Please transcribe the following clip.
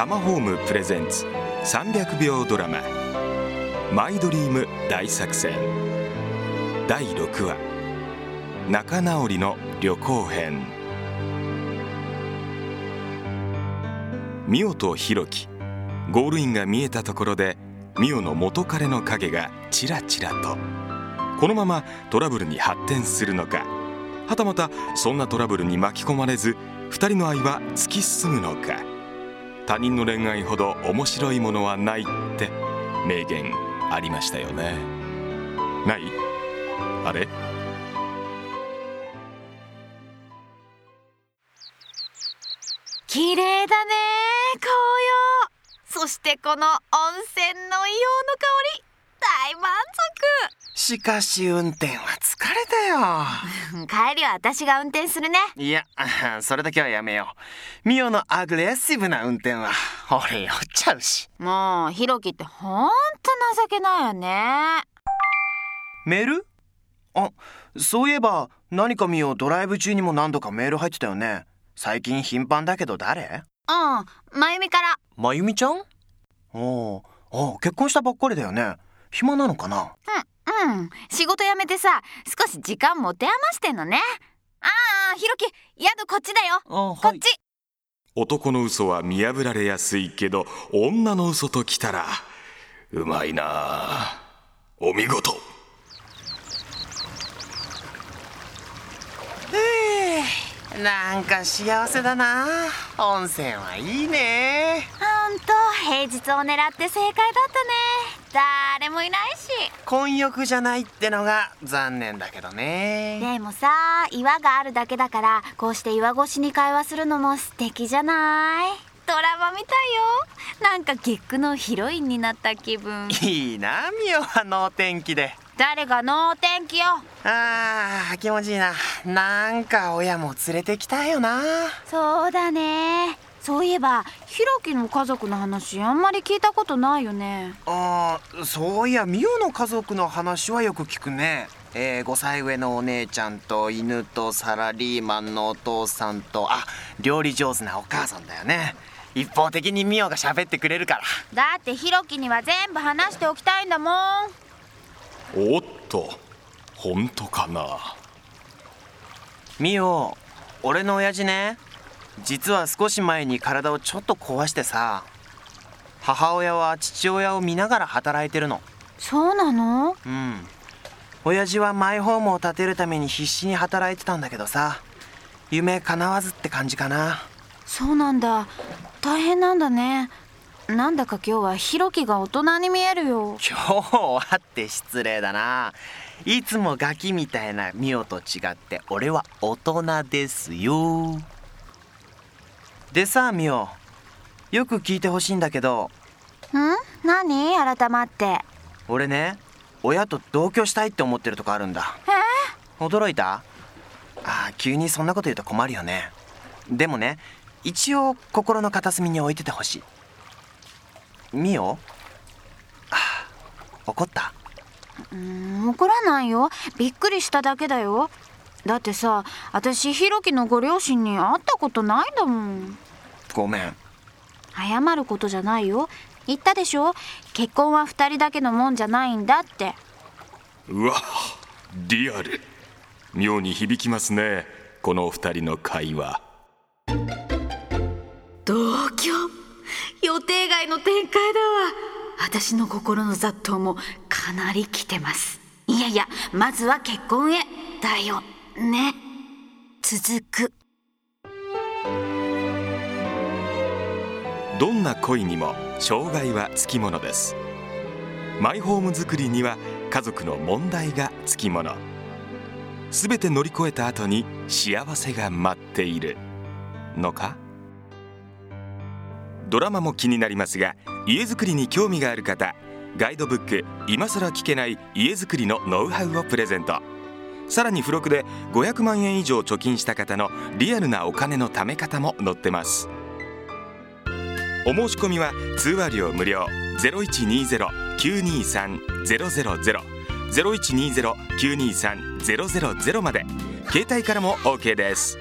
タマホームプレゼンツ300秒ドラマ「マイドリーム大作戦」第6話「仲直りの旅行編」ミオとヒロキゴールインが見えたところでミオの元彼の影がちらちらとこのままトラブルに発展するのかはたまたそんなトラブルに巻き込まれず2人の愛は突き進むのか他人の恋愛ほど面白いものはないって名言ありましたよね。ない？あれ？綺麗だね紅葉。そしてこの温泉の硫黄の香り。大満しかし運転は疲れたよ。足 帰りは私が運転するね。いや それだけはやめよう。ミオのアグレッシブな運転は俺酔っちゃうし。もうひろきってほんと情けないよね。メール？あそういえば何かミオドライブ中にも何度かメール入ってたよね。最近頻繁だけど誰？うんまゆみから。まゆみちゃん？おお結婚したばっかりだよね暇なのかな？うんうん。仕事辞めてさ少し時間持て余してんのね。ああひろき宿こっちだよ、あ、こっち。男の嘘は見破られやすいけど女の嘘ときたらうまいな。あお見事。なんか幸せだな。温泉はいいね。ほんと平日を狙って正解だったね誰もいないし。混浴じゃないってのが残念だけどね。でもさ岩があるだけだからこうして岩越しに会話するのも素敵じゃない？ドラマみたいよ。なんか月9のヒロインになった気分。いいなミオは能天気で。誰が能天気よ。あー気持ちいいな。なんか親も連れてきたいよな。そうだねそういえばひろきの家族の話あんまり聞いたことないよね。あーそういやミオの家族の話はよく聞くね。えー、5歳上のお姉ちゃんと犬とサラリーマンのお父さんとあ料理上手なお母さんだよね。一方的にミオが喋ってくれるから。だってひろきには全部話しておきたいんだもん。おっと本当かな。ミオ俺の親父ね実は少し前に体をちょっと壊してさ母親は父親を見ながら働いてるの。そうなの？うん。親父はマイホームを建てるために必死に働いてたんだけどさ夢叶わずって感じかな。そうなんだ。大変なんだね。なんだか今日はひろきが大人に見えるよ。今日はって失礼だな。いつもガキみたいなミオと違って俺は大人ですよでさミオ。よく聞いてほしいんだけど。ん？何？改まって。俺ね親と同居したいって思ってるとこあるんだ。え？驚いた？あー急にそんなこと言うと困るよね。でもね一応心の片隅に置いててほしい。ミオ？あー怒った？うん怒らないよ。びっくりしただけだよだってさ私ひろきのご両親に会ったことないんだもん。ごめん。謝ることじゃないよ。言ったでしょ？結婚は二人だけのもんじゃないんだって。うわリアル。妙に響きますねこのお二人の会話。同居？予定外の展開だわ。私の心の雑踏もかなり来てます。いやいやまずは結婚へ。だよね。続く。どんな恋にも障害はつきものです。マイホーム作りには家族の問題がつきもの。すべて乗り越えた後に幸せが待っている。のか？ドラマも気になりますが家づくりに興味がある方ガイドブック「今更聞けない家づくりのノウハウ」をプレゼント。さらに付録で500万円以上貯金した方のリアルなお金の貯め方も載ってます。お申し込みは通話料無料0120-923-000 0120-923-000まで。携帯からも OK です。